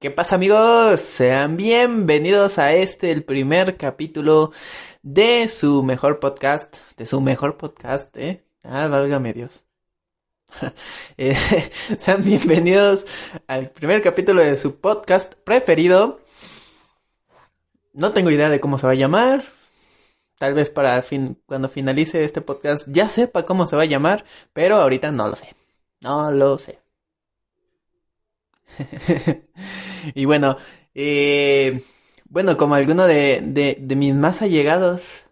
¿Qué pasa amigos? Sean bienvenidos a este, el primer capítulo de su mejor podcast, de su mejor podcast, ¿eh? Ah, válgame Dios. Eh, sean bienvenidos al primer capítulo de su podcast preferido. No tengo idea de cómo se va a llamar. Tal vez para fin, cuando finalice este podcast ya sepa cómo se va a llamar, pero ahorita no lo sé. No lo sé. y bueno, eh, bueno, como alguno de, de, mis más allegados,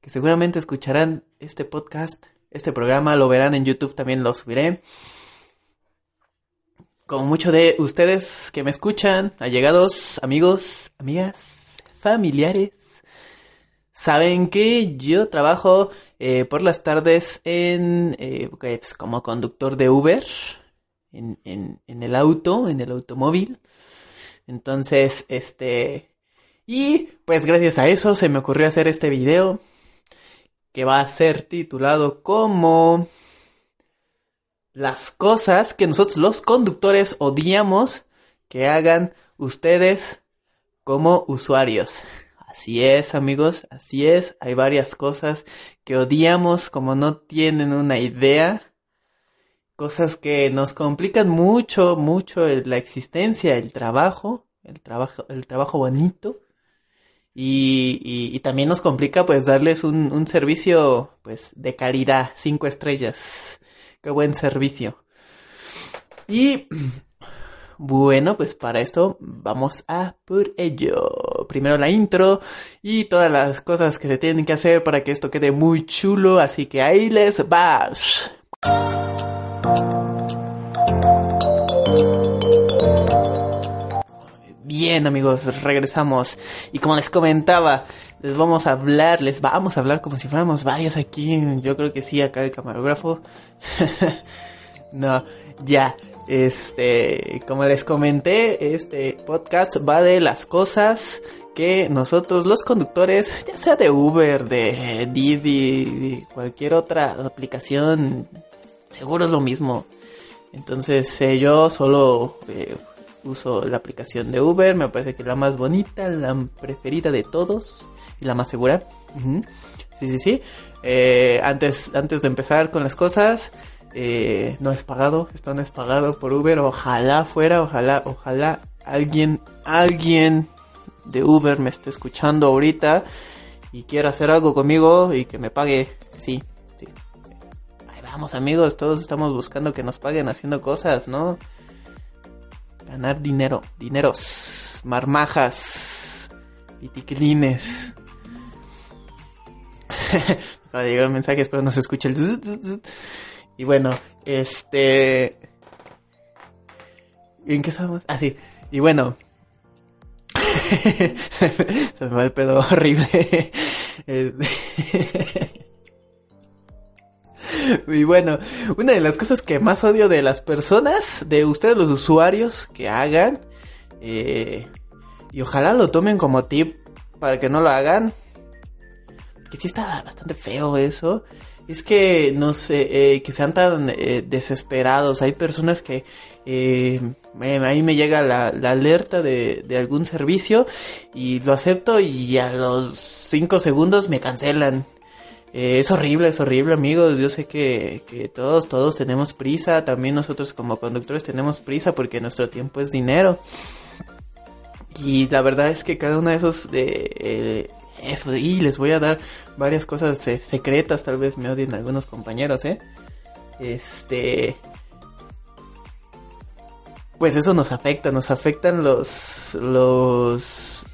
que seguramente escucharán este podcast, este programa, lo verán en YouTube, también lo subiré. Como muchos de ustedes que me escuchan, allegados, amigos, amigas, familiares, saben que yo trabajo eh, por las tardes en eh, pues, como conductor de Uber en, en, en el auto, en el automóvil. Entonces, este... Y pues gracias a eso se me ocurrió hacer este video que va a ser titulado como las cosas que nosotros los conductores odiamos que hagan ustedes como usuarios. Así es, amigos, así es. Hay varias cosas que odiamos como no tienen una idea cosas que nos complican mucho, mucho la existencia, el trabajo, el trabajo, el trabajo bonito. Y, también nos complica pues darles un, un, servicio pues de calidad, cinco estrellas. Qué buen servicio. Y bueno, pues para esto vamos a por ello. Primero la intro y todas las cosas que se tienen que hacer para que esto quede muy chulo. Así que ahí les va. Bien amigos, regresamos y como les comentaba, les vamos a hablar, les vamos a hablar como si fuéramos varios aquí, yo creo que sí, acá el camarógrafo. no, ya, este, como les comenté, este podcast va de las cosas que nosotros los conductores, ya sea de Uber, de Didi, cualquier otra aplicación, seguro es lo mismo. Entonces eh, yo solo eh, uso la aplicación de Uber, me parece que es la más bonita, la preferida de todos y la más segura. Sí, sí, sí. Eh, antes, antes de empezar con las cosas, no es pagado, esto no es pagado por Uber, ojalá fuera, ojalá, ojalá alguien, alguien de Uber me esté escuchando ahorita y quiera hacer algo conmigo y que me pague, sí, Vamos amigos, todos estamos buscando que nos paguen haciendo cosas, ¿no? Ganar dinero, dineros, marmajas, piticlines. Acaba de llegar un mensaje, espero no se escuche el... Y bueno, este... ¿En qué estamos? Ah, sí. Y bueno... se me va el pedo horrible. Y bueno, una de las cosas que más odio de las personas, de ustedes los usuarios que hagan, eh, y ojalá lo tomen como tip para que no lo hagan, que sí está bastante feo eso, es que no sé, eh, que sean tan eh, desesperados. Hay personas que eh, ahí me llega la, alerta de, de, algún servicio y lo acepto y a los 5 segundos me cancelan. Eh, es horrible, es horrible amigos. Yo sé que, que, todos, todos tenemos prisa. También nosotros como conductores tenemos prisa porque nuestro tiempo es dinero. Y la verdad es que cada uno de esos... eh, eso, y les voy a dar varias cosas secretas. Tal vez me odien algunos compañeros, ¿eh? Este... Pues eso nos afecta, nos afectan los... los...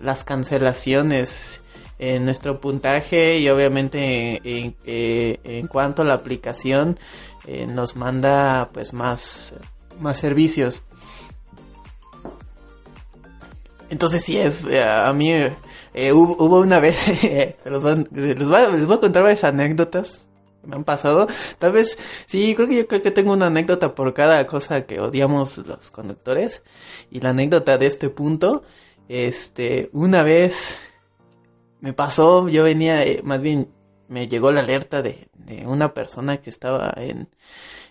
las cancelaciones en nuestro puntaje y obviamente en, eh, cuanto a la aplicación eh, nos manda pues más, más servicios. Entonces sí es, eh, a mí hubo, una vez, les, voy a, contar varias anécdotas que me han pasado. Tal vez, sí, creo que yo creo que tengo una anécdota por cada cosa que odiamos los conductores. Y la anécdota de este punto, este, una vez me pasó, yo venía, eh, más bien me llegó la alerta de, una persona que estaba en,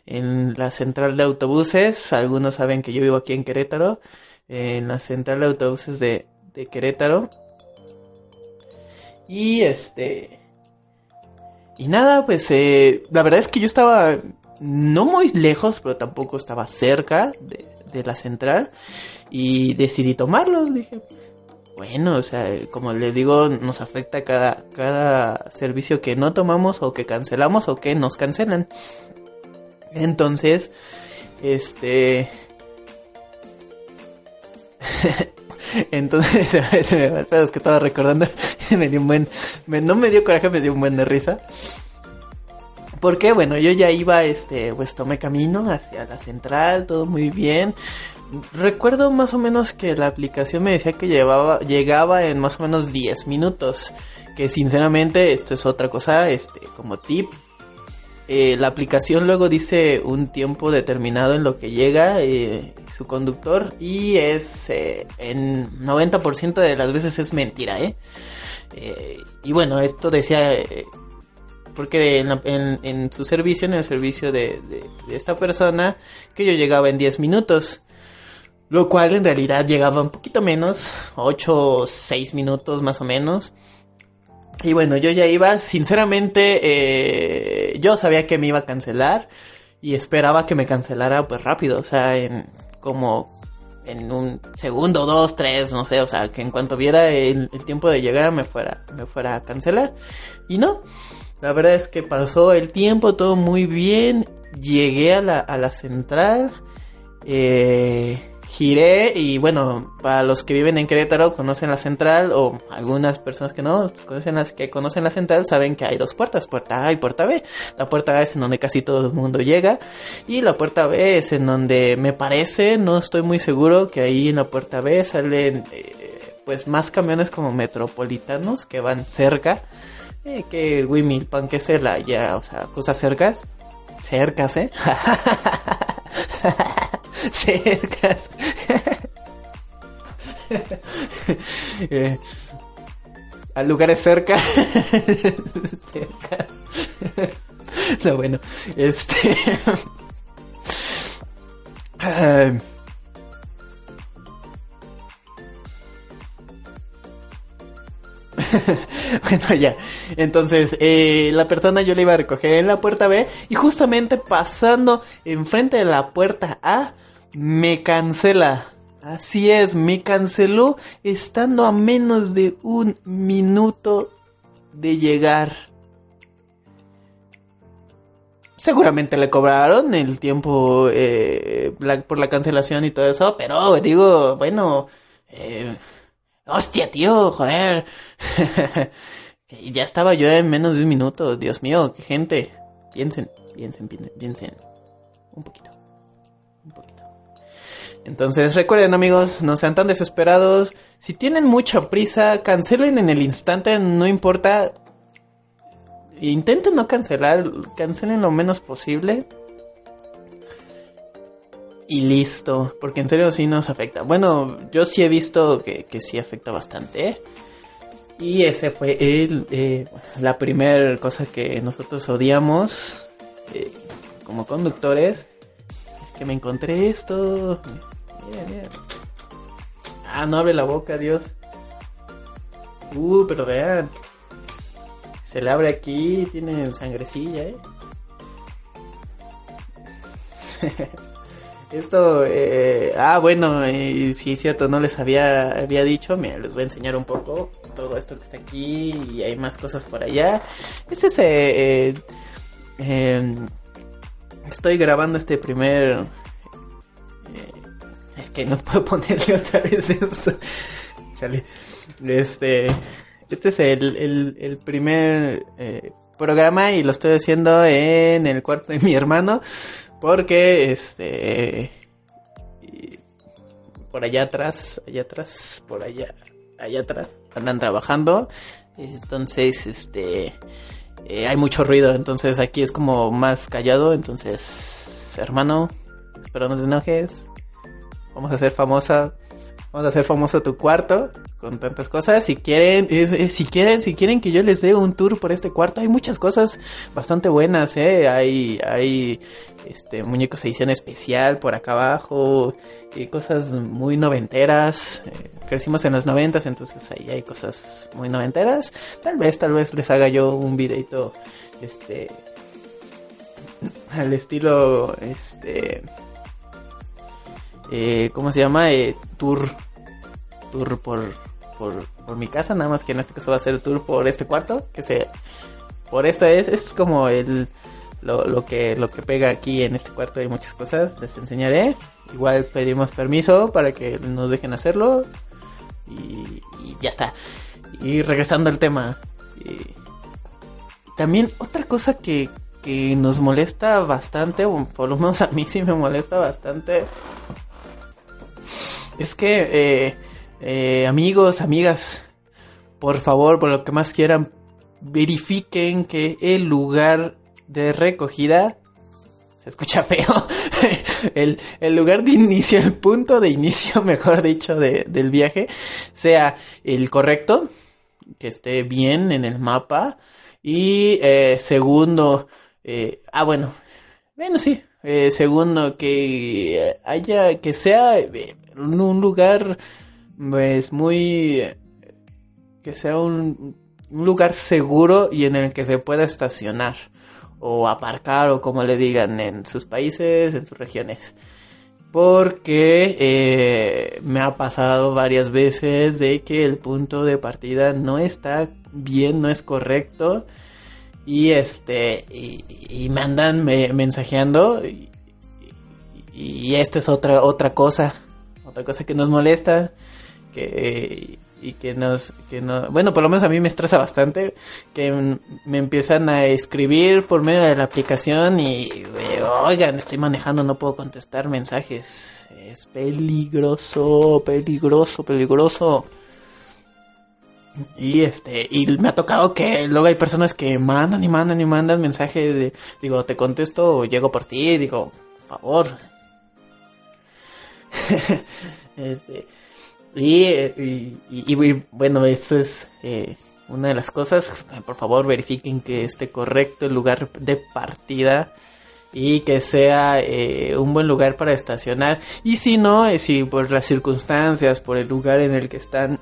en la central de autobuses. Algunos saben que yo vivo aquí en Querétaro. en la central de autobuses de, de Querétaro. Y este... Y nada, pues eh, la verdad es que yo estaba no muy lejos, pero tampoco estaba cerca de, de la central. Y decidí tomarlo. Dije, bueno, o sea, como les digo, nos afecta cada, cada servicio que no tomamos o que cancelamos o que nos cancelan. Entonces, este... Entonces, se me va el es que estaba recordando, me dio un buen, no me dio coraje, me dio un buen de risa. Porque bueno, yo ya iba, este, pues tomé camino hacia la central, todo muy bien. Recuerdo más o menos que la aplicación me decía que llevaba, llegaba en más o menos 10 minutos. Que sinceramente, esto es otra cosa, este, como tip. Eh, la aplicación luego dice un tiempo determinado en lo que llega eh, su conductor y es eh, en 90% de las veces es mentira, ¿eh? y bueno, esto decía porque en, su servicio, en el servicio de, de, esta persona, que yo llegaba en 10 minutos. Lo cual en realidad llegaba un poquito menos, 8 o 6 minutos más o menos. Y bueno, yo ya iba, sinceramente, eh, yo sabía que me iba a cancelar y esperaba que me cancelara pues rápido, o sea, en como en un segundo, dos, tres, no sé, o sea, que en cuanto viera el, tiempo de llegar me fuera, me fuera a cancelar. Y no, la verdad es que pasó el tiempo, todo muy bien, llegué a la, a la central, eh, giré y bueno, para los que viven en Querétaro conocen la central o algunas personas que no conocen las que conocen la central saben que hay dos puertas, puerta A y puerta B. La puerta A es en donde casi todo el mundo llega y la puerta B es en donde me parece, no estoy muy seguro que ahí en la puerta B salen eh, pues más camiones como metropolitanos que van cerca. Eh, que Wimilpan, que la ya, o sea, cosas cercas. Cercas, ¿eh? cercas. eh, a lugares cerca. no, bueno, este. bueno, ya. Entonces, eh, la persona yo le iba a recoger en la puerta B y justamente pasando enfrente de la puerta A, me cancela. Así es, me canceló estando a menos de un minuto de llegar. Seguramente le cobraron el tiempo eh, por la cancelación y todo eso, pero digo, bueno, eh, hostia, tío, joder. ya estaba yo en menos de un minuto, Dios mío, qué gente. Piensen, piensen, piensen, piensen. Un poquito. Entonces recuerden amigos, no sean tan desesperados. Si tienen mucha prisa, cancelen en el instante, no importa. Intenten no cancelar, cancelen lo menos posible. Y listo, porque en serio sí nos afecta. Bueno, yo sí he visto que, que sí afecta bastante. Y ese fue el, eh, la primera cosa que nosotros odiamos eh, como conductores. Es que me encontré esto. Ah, no abre la boca, Dios. Uh, pero vean. Se le abre aquí, tiene sangrecilla, eh. Esto, eh, ah, bueno, eh, sí es cierto, no les había, había dicho, mira, les voy a enseñar un poco todo esto que está aquí y hay más cosas por allá. Ese es, eh, eh, estoy grabando este primer es que no puedo ponerle otra vez eso. Este. Este es el, el, primer eh, programa y lo estoy haciendo en el cuarto de mi hermano. Porque este. Por allá atrás, allá atrás, por allá, allá atrás, andan trabajando. Entonces, este. Eh, hay mucho ruido, entonces aquí es como más callado. Entonces, hermano, espero no te enojes vamos a ser famosa Vamos a hacer famoso tu cuarto con tantas cosas. Si quieren, si quieren, si quieren que yo les dé un tour por este cuarto, hay muchas cosas bastante buenas, eh. Hay, hay, este, muñecos edición especial por acá abajo, y cosas muy noventeras. Eh, crecimos en los noventas, entonces ahí hay cosas muy noventeras. Tal vez, tal vez les haga yo un videito, este, al estilo, este eh, ¿cómo se llama? Eh, tour, tour por, por, mi casa, nada más que en este caso va a ser tour por este cuarto, que se, por esto es, es como el, lo, que, lo que pega aquí en este cuarto hay muchas cosas, les enseñaré, igual pedimos permiso para que nos dejen hacerlo y, ya está. Y regresando al tema, también otra cosa que, que nos molesta bastante, o por lo menos a mí sí me molesta bastante, es que, eh, eh, amigos, amigas, por favor, por lo que más quieran, verifiquen que el lugar de recogida se escucha feo. el, el, lugar de inicio, el punto de inicio, mejor dicho, de, del viaje, sea el correcto, que esté bien en el mapa. Y eh, segundo, eh, ah, bueno, bueno, sí. Eh, segundo, que haya, que sea un lugar pues muy que sea un, lugar seguro y en el que se pueda estacionar o aparcar o como le digan en sus países, en sus regiones. Porque eh, me ha pasado varias veces de que el punto de partida no está bien, no es correcto. Y este, y, me andan mensajeando. Y, y, esta es otra, otra cosa otra cosa que nos molesta, que y que nos que no bueno por lo menos a mí me estresa bastante que me empiezan a escribir por medio de la aplicación y oigan estoy manejando no puedo contestar mensajes es peligroso peligroso peligroso y este y me ha tocado que luego hay personas que mandan y mandan y mandan mensajes de digo te contesto o llego por ti digo por favor Este, y, bueno, eso es eh, una de las cosas. Por favor, verifiquen que esté correcto el lugar de partida y que sea eh, un buen lugar para estacionar. Y si no, eh, si por las circunstancias, por el lugar en el que están,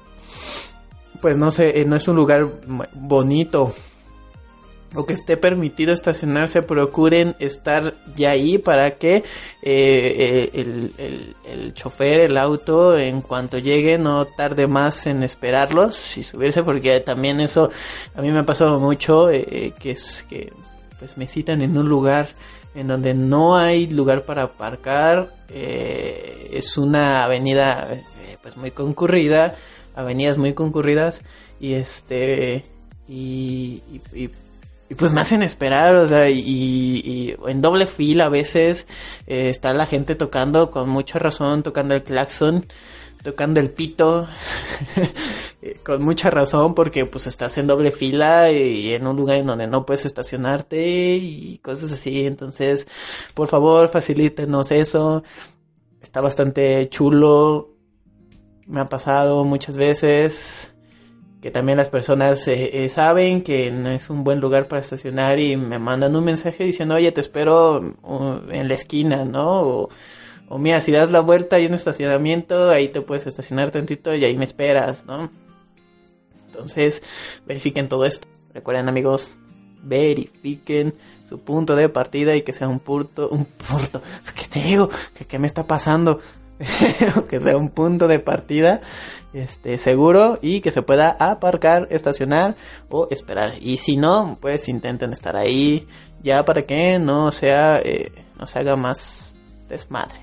pues no sé, no es un lugar bonito o que esté permitido estacionarse, procuren estar ya ahí para que eh, eh, el, el, chofer, el auto, en cuanto llegue, no tarde más en esperarlos y subirse, porque también eso a mí me ha pasado mucho, eh, que es que pues me citan en un lugar en donde no hay lugar para aparcar, es una avenida pues muy concurrida, avenidas muy concurridas y este y, pues me hacen esperar, o sea, y, en doble fila a veces eh, está la gente tocando con mucha razón, tocando el claxon, tocando el pito, eh, con mucha razón porque pues estás en doble fila y en un lugar en donde no puedes estacionarte y cosas así, entonces por favor facilítenos eso, está bastante chulo, me ha pasado muchas veces que también las personas eh, eh, saben que no es un buen lugar para estacionar y me mandan un mensaje diciendo, oye, te espero uh, en la esquina, ¿no? O, o mira, si das la vuelta hay un estacionamiento, ahí te puedes estacionar tantito y ahí me esperas, ¿no? Entonces, verifiquen todo esto. Recuerden amigos, verifiquen su punto de partida y que sea un punto, un ¿qué te digo? ¿Qué, qué me está pasando? que sea un punto de partida este seguro y que se pueda aparcar, estacionar o esperar. Y si no, pues intenten estar ahí ya para que no sea eh, no se haga más desmadre.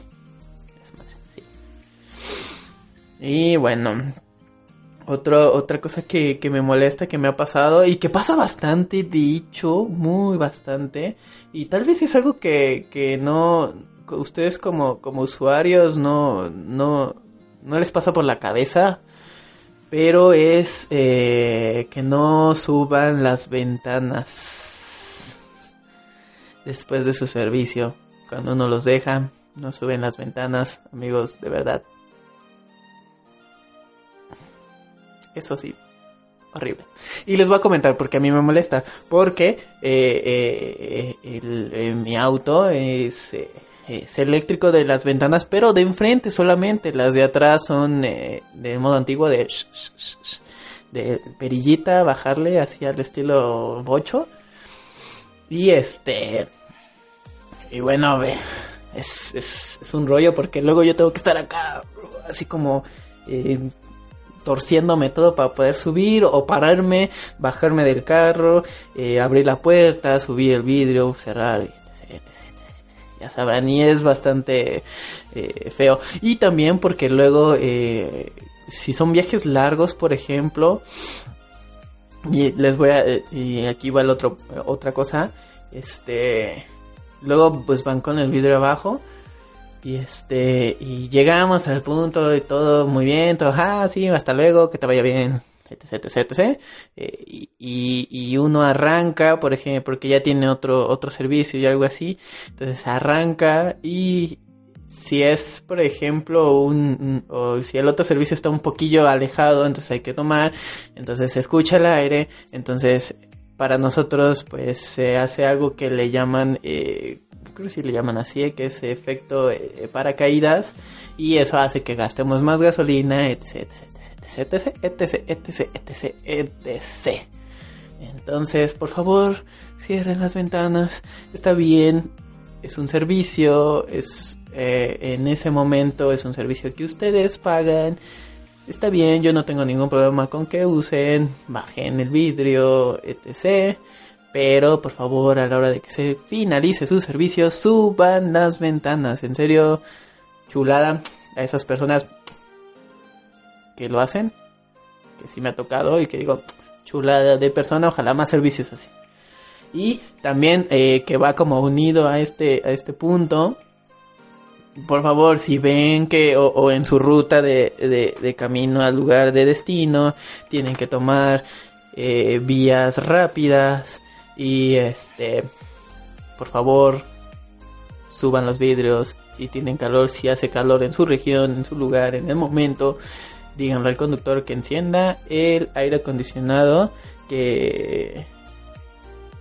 Y bueno, otro, otra cosa que, que, me molesta, que me ha pasado y que pasa bastante, dicho, muy bastante. Y tal vez es algo que, que no, ustedes como, como usuarios no, no, no les pasa por la cabeza, pero es eh, que no suban las ventanas después de su servicio. Cuando uno los deja, no suben las ventanas, amigos, de verdad. Eso sí, horrible. Y les voy a comentar porque a mí me molesta. Porque eh, eh, mi auto es, es, eléctrico de las ventanas, pero de enfrente solamente. Las de atrás son de modo antiguo de, de perillita, bajarle hacia el estilo bocho. Y este... Y bueno, ve, es, es, es, un rollo porque luego yo tengo que estar acá, así como eh, torciéndome todo para poder subir o pararme, bajarme del carro, eh, abrir la puerta, subir el vidrio, cerrar, etc, ya sabrán, y es bastante eh, feo. Y también porque luego, eh, si son viajes largos, por ejemplo, y les voy a, y aquí va el otro, otra cosa, este Luego pues van con el vidrio abajo. Y este, y llegamos al punto y todo muy bien, todo, ah, sí, hasta luego, que te vaya bien, etc, etc. Eh, y, uno arranca, por ejemplo, porque ya tiene otro, otro servicio y algo así. Entonces arranca y si es, por ejemplo, un, o si el otro servicio está un poquillo alejado, entonces hay que tomar, entonces se escucha el aire, entonces para nosotros pues se hace algo que le llaman, eh, creo sí le llaman así, que es efecto eh, paracaídas y eso hace que gastemos más gasolina, etc, etc, etc, etc, etc, etc, etc. Entonces, por favor, cierren las ventanas, está bien, es un servicio, es eh, en ese momento es un servicio que ustedes pagan Está bien, yo no tengo ningún problema con que usen, bajen el vidrio, etc. Pero por favor, a la hora de que se finalice su servicio, suban las ventanas. En serio, chulada a esas personas que lo hacen. Que sí me ha tocado y que digo, chulada de persona, ojalá más servicios así. Y también eh, que va como unido a este, a este punto por favor, si ven que o, en su ruta de, de, camino al lugar de destino tienen que tomar eh, vías rápidas y este, por favor, suban los vidrios. Si tienen calor, si hace calor en su región, en su lugar, en el momento, díganle al conductor que encienda el aire acondicionado que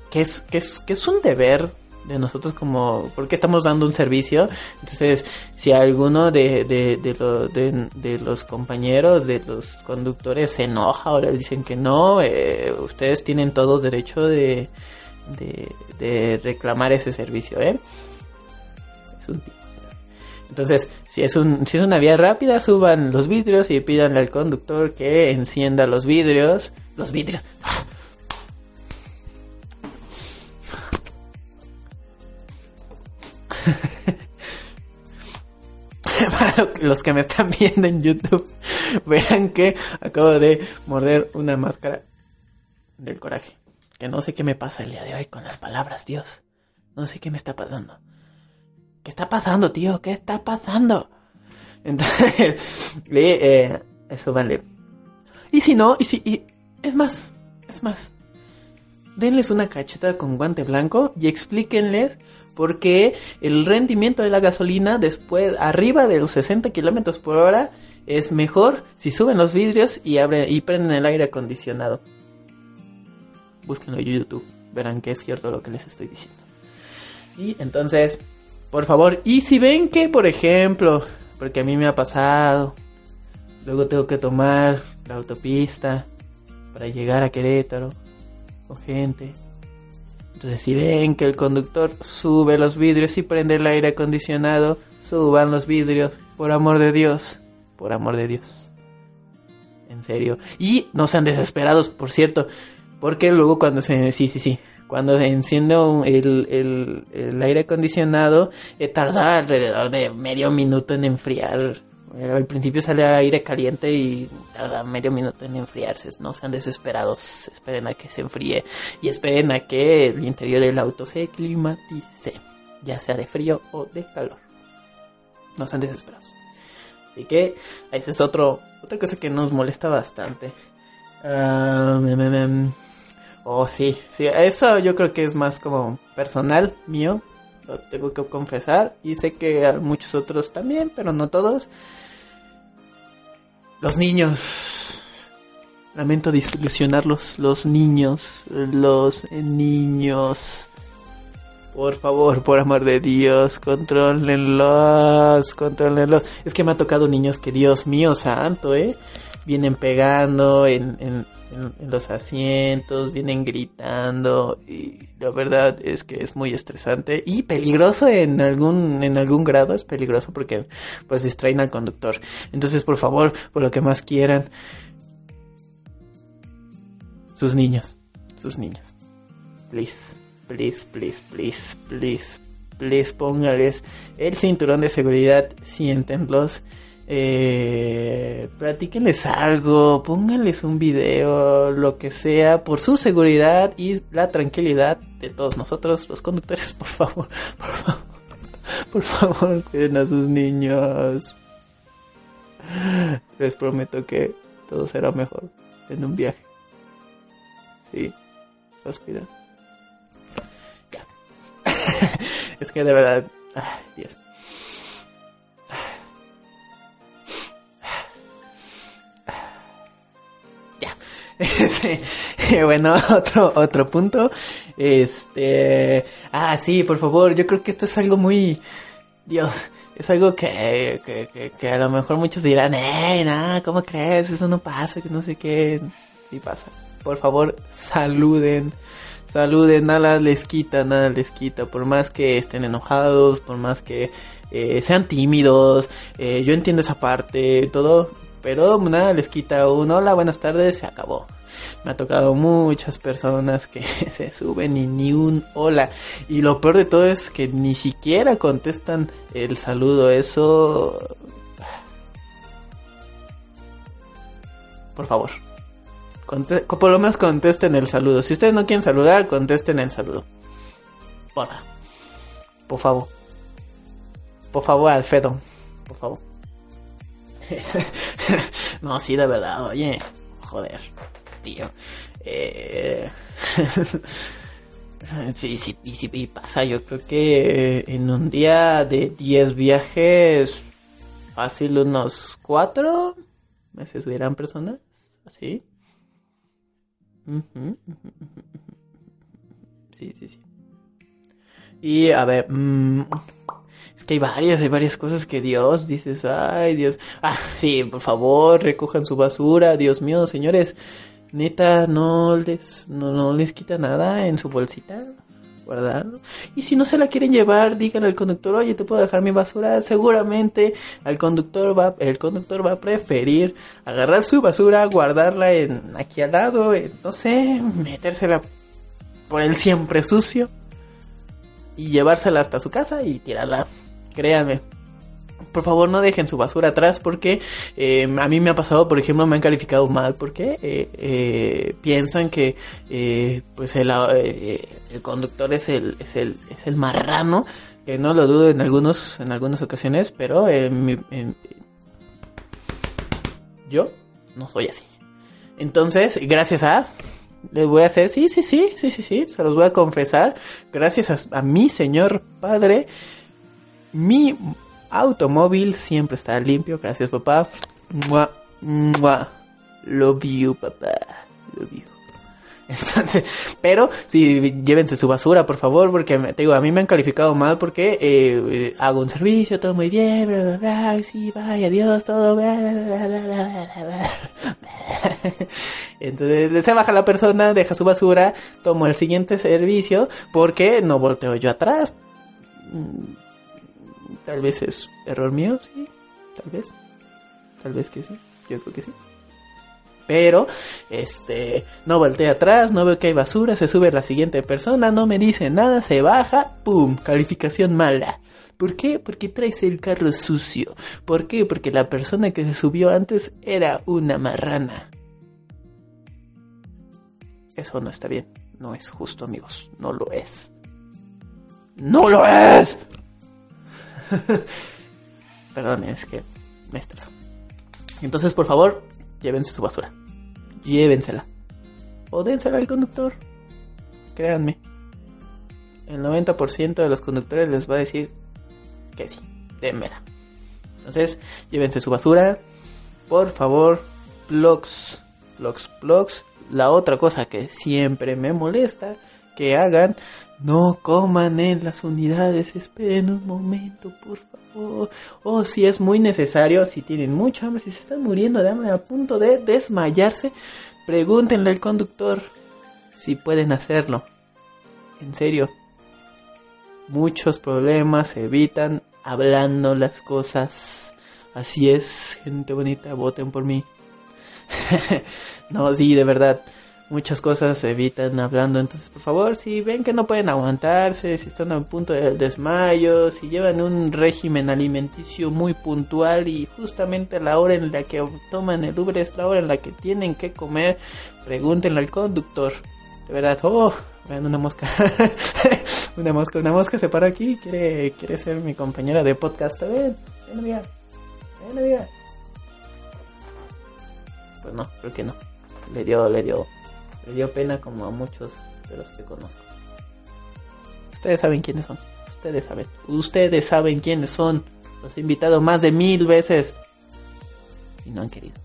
que es, que es, que es un deber de nosotros como porque estamos dando un servicio entonces si alguno de, de, de, los compañeros de los conductores se enoja o les dicen que no eh, ustedes tienen todo derecho de, de, reclamar ese servicio ¿eh? Entonces si es un si es una vía rápida suban los vidrios y pídanle al conductor que encienda los vidrios los vidrios Para los que me están viendo en YouTube, verán que acabo de morder una máscara del coraje. Que no sé qué me pasa el día de hoy con las palabras, Dios. No sé qué me está pasando. ¿Qué está pasando, tío? ¿Qué está pasando? Entonces, eh, eso vale. Y si no, y si, y, es más, es más denles una cacheta con guante blanco y explíquenles por qué el rendimiento de la gasolina después, arriba de los 60 kilómetros por hora, es mejor si suben los vidrios y, abren, y prenden el aire acondicionado. Búsquenlo en YouTube, verán que es cierto lo que les estoy diciendo. Y entonces, por favor, y si ven que, por ejemplo, porque a mí me ha pasado, luego tengo que tomar la autopista para llegar a Querétaro o gente. Entonces si ven que el conductor sube los vidrios y prende el aire acondicionado, suban los vidrios, por amor de Dios, por amor de Dios. En serio. Y no sean desesperados, por cierto, porque luego cuando se... Sí, sí, sí. Cuando se enciende el, el, el aire acondicionado, eh, tarda alrededor de medio minuto en enfriar eh, al principio sale aire caliente y tarda medio minuto en enfriarse. No sean desesperados. Esperen a que se enfríe. Y esperen a que el interior del auto se climatice. Ya sea de frío o de calor. No sean desesperados. Así que esa es otro, otra cosa que nos molesta bastante. Uh, oh, sí, sí, eso yo creo que es más como personal mío. Lo tengo que confesar. Y sé que a muchos otros también, pero no todos. Los niños. Lamento desilusionar los, niños, los niños. Por favor, por amor de Dios, controlenlos, controlenlos. Es que me ha tocado niños que, Dios mío santo, ¿eh? Vienen pegando en, en, en, los asientos, vienen gritando y la verdad es que es muy estresante y peligroso en algún en algún grado es peligroso porque pues distraen al conductor. Entonces, por favor, por lo que más quieran sus niños, sus niños. Please, please, please, please, please, póngales el cinturón de seguridad, siéntenlos eh, platíquenles algo, pónganles un video, lo que sea, por su seguridad y la tranquilidad de todos nosotros, los conductores, por favor, por favor, por favor, cuiden a sus niños. Les prometo que todo será mejor en un viaje. Sí, los cuidan. es que de verdad, ay, Dios. bueno, otro, otro punto. Este. Ah, sí, por favor. Yo creo que esto es algo muy. Dios, es algo que, que, que, a lo mejor muchos dirán, eh, nada, ¿cómo crees? Eso no pasa, que no sé qué. Sí pasa. Por favor, saluden. Saluden, nada les quita, nada les quita. Por más que estén enojados, por más que eh, sean tímidos. Eh, yo entiendo esa parte, todo pero nada les quita un hola, buenas tardes, se acabó. Me ha tocado muchas personas que se suben y ni un hola. Y lo peor de todo es que ni siquiera contestan el saludo. Eso... Por favor. por lo menos contesten el saludo. Si ustedes no quieren saludar, contesten el saludo. Porfa. Por favor. Por favor, Alfredo. Por favor. no, sí, de verdad, oye, joder, tío. Eh... sí, sí, sí, pasa, yo creo que en un día de 10 viajes, fácil unos 4 meses subirán personas, así. Sí, sí, sí. Y a ver, mmm, es que hay varias, hay varias cosas que Dios dices, ay Dios, ah, sí, por favor, recojan su basura, Dios mío, señores, neta, no les, no, no les quita nada en su bolsita, guardarlo. Y si no se la quieren llevar, díganle al conductor, oye, te puedo dejar mi basura. Seguramente al conductor va, el conductor va a preferir agarrar su basura, guardarla en aquí al lado, no sé, metérsela por el siempre sucio y llevársela hasta su casa y tirarla créanme. Por favor no dejen su basura atrás porque eh, a mí me ha pasado, por ejemplo, me han calificado mal porque eh, eh, piensan que pues el, el, conductor es el, es el, es el marrano, que no lo dudo en algunos en algunas ocasiones, pero yo no soy así. Entonces, gracias a les voy a hacer, sí, sí, sí, sí, sí, sí, se los voy a confesar, gracias a, mi Señor Padre, mi automóvil siempre está limpio, gracias papá. Mua, mua. Love you, papá. Love you. Entonces, pero sí, llévense su basura, por favor, porque te digo, a mí me han calificado mal porque eh, hago un servicio, todo muy bien, bla, bla, bla, sí, vaya, adiós, todo, bla, bla, bla, Entonces, se baja la persona, deja su basura, tomo el siguiente servicio, porque no volteo yo atrás Tal vez es error mío, sí. Tal vez. Tal vez que sí. Yo creo que sí. Pero, este, no voltea atrás, no veo que hay basura, se sube la siguiente persona, no me dice nada, se baja, ¡pum! Calificación mala. ¿Por qué? Porque traes el carro sucio. ¿Por qué? Porque la persona que se subió antes era una marrana. Eso no está bien. No es justo, amigos. No lo es. ¡No lo es! Perdón, es que me estreso. Entonces, por favor, llévense su basura. Llévensela. O dénsela al conductor. Créanme. El 90% de los conductores les va a decir que sí, démela. Entonces, llévense su basura. Por favor, blogs. blogs, blogs. La otra cosa que siempre me molesta que hagan, no coman en las unidades, esperen un momento, por favor. O si es muy necesario, si tienen mucha hambre, si se están muriendo de hambre a punto de desmayarse, pregúntenle al conductor si pueden hacerlo. En serio, muchos problemas se evitan hablando las cosas. Así es, gente bonita, voten por mí. no, sí, de verdad muchas cosas evitan hablando. Entonces, por favor, si ven que no pueden aguantarse, si están a punto de desmayo, si llevan un régimen alimenticio muy puntual y justamente la hora en la que toman el Uber es la hora en la que tienen que comer, pregúntenle al conductor. De verdad, oh, vean una mosca. una mosca, una mosca se para aquí, quiere, quiere ser mi compañera de podcast. Ven, ven amiga, ven amiga. Pues no, creo que no. Le dio, le dio me dio pena como a muchos de los que conozco. Ustedes saben quiénes son. Ustedes saben. Ustedes saben quiénes son. Los he invitado más de mil veces. Y no han querido.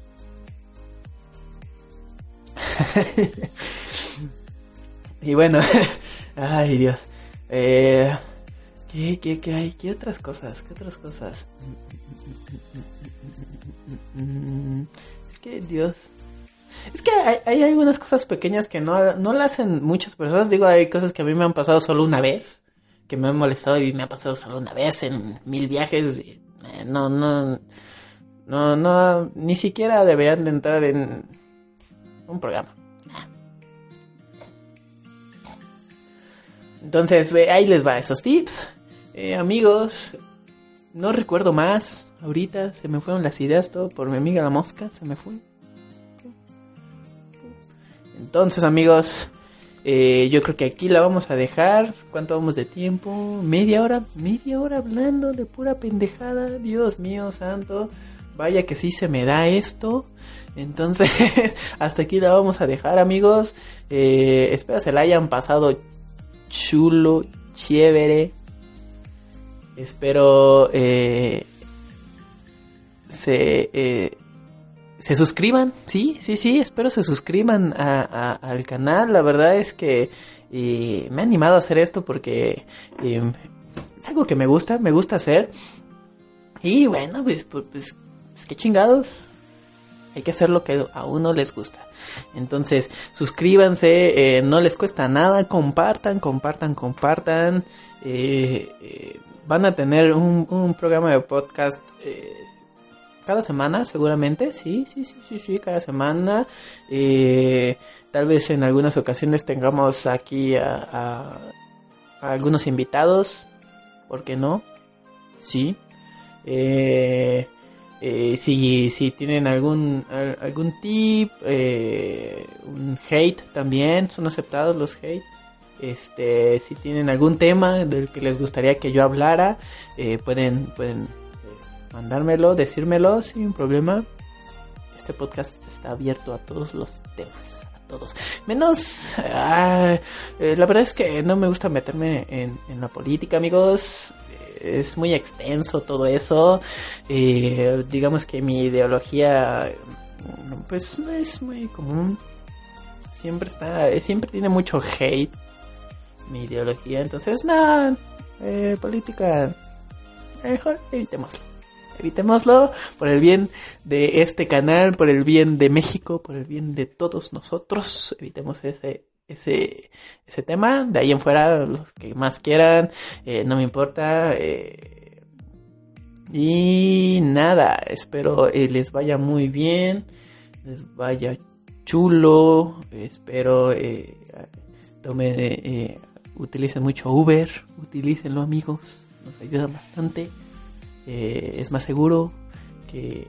y bueno. Ay Dios. Eh, ¿qué, qué, qué hay? ¿Qué otras cosas? ¿Qué otras cosas? Es que Dios, es que hay, algunas cosas pequeñas que no, no la hacen muchas personas. Digo, hay cosas que a mí me han pasado solo una vez, que me han molestado y me ha pasado solo una vez en mil viajes. Eh, no, no, no, no, ni siquiera deberían de entrar en un programa. Entonces, ahí les va esos tips. Eh, amigos, no recuerdo más. Ahorita se me fueron las ideas todo por mi amiga la mosca. Se me fue. Entonces, amigos, eh, yo creo que aquí la vamos a dejar. ¿Cuánto vamos de tiempo? Media hora, media hora hablando de pura pendejada. Dios mío, santo. Vaya que sí se me da esto. Entonces, hasta aquí la vamos a dejar, amigos. Eh, espero se la hayan pasado chulo, chévere. Espero eh, se se suscriban, sí, sí, sí, espero se suscriban a, al canal. La verdad es que eh, me ha animado a hacer esto porque eh, es algo que me gusta, me gusta hacer. Y bueno, pues, pues, pues, pues qué chingados. Hay que hacer lo que a uno les gusta. Entonces, suscríbanse, eh, no les cuesta nada, compartan, compartan, compartan. van a tener un programa de podcast cada semana, seguramente, sí, sí, sí, sí, sí, cada semana. Eh, tal vez en algunas ocasiones tengamos aquí a, algunos invitados, ¿por qué no? Sí. Eh, eh, si, si tienen algún, algún tip, un hate también, son aceptados los hate. Este, si tienen algún tema del que les gustaría que yo hablara, pueden, pueden mandármelo, decírmelo sin problema. Este podcast está abierto a todos los temas, a todos. Menos, eh, la verdad es que no me gusta meterme en, la política, amigos. Es muy extenso todo eso. Eh, digamos que mi ideología, pues no es muy común. Siempre está, siempre tiene mucho hate mi ideología. Entonces, eh, política, mejor evitémoslo evitémoslo por el bien de este canal, por el bien de México, por el bien de todos nosotros. Evitemos ese ese ese tema. De ahí en fuera, los que más quieran, eh, no me importa. Eh, y nada, espero eh, les vaya muy bien, les vaya chulo. Espero tomen, utilicen mucho Uber, utilícenlo amigos, nos ayuda bastante. Eh, es más seguro que,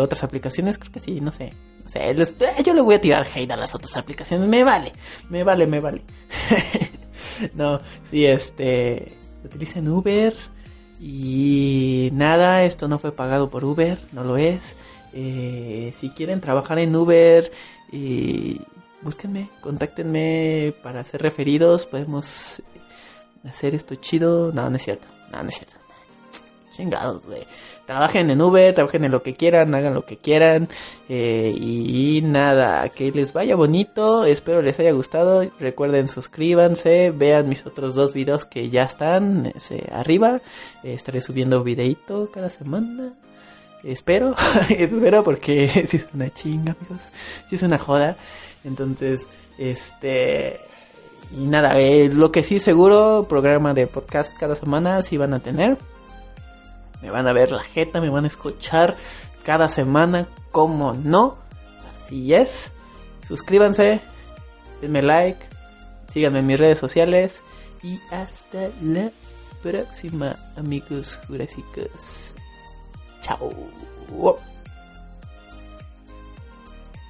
otras aplicaciones, creo que sí, no sé. No sé, eh, yo le voy a tirar hate a las otras aplicaciones, me vale, me vale, me vale. no, sí, este, utilicen Uber y nada, esto no fue pagado por Uber, no lo es. Eh, si quieren trabajar en Uber, búsquenme, contáctenme para ser referidos, podemos hacer esto chido. No, no es cierto, no, no es cierto. Chingados, güey. Trabajen en Uber, trabajen en lo que quieran, hagan lo que quieran. Eh, y nada, que les vaya bonito. Espero les haya gustado. Recuerden, suscríbanse. Vean mis otros dos videos que ya están arriba. Estaré subiendo videito cada semana. Espero, espero porque si es una chinga, amigos. Si es una joda. Entonces, este... Y nada, eh, lo que sí seguro, programa de podcast cada semana sí van a tener. Me van a ver la jeta, me van a escuchar cada semana, como no. Así es. Suscríbanse, denme like, síganme en mis redes sociales y hasta la próxima, amigos jurásicos. Chao.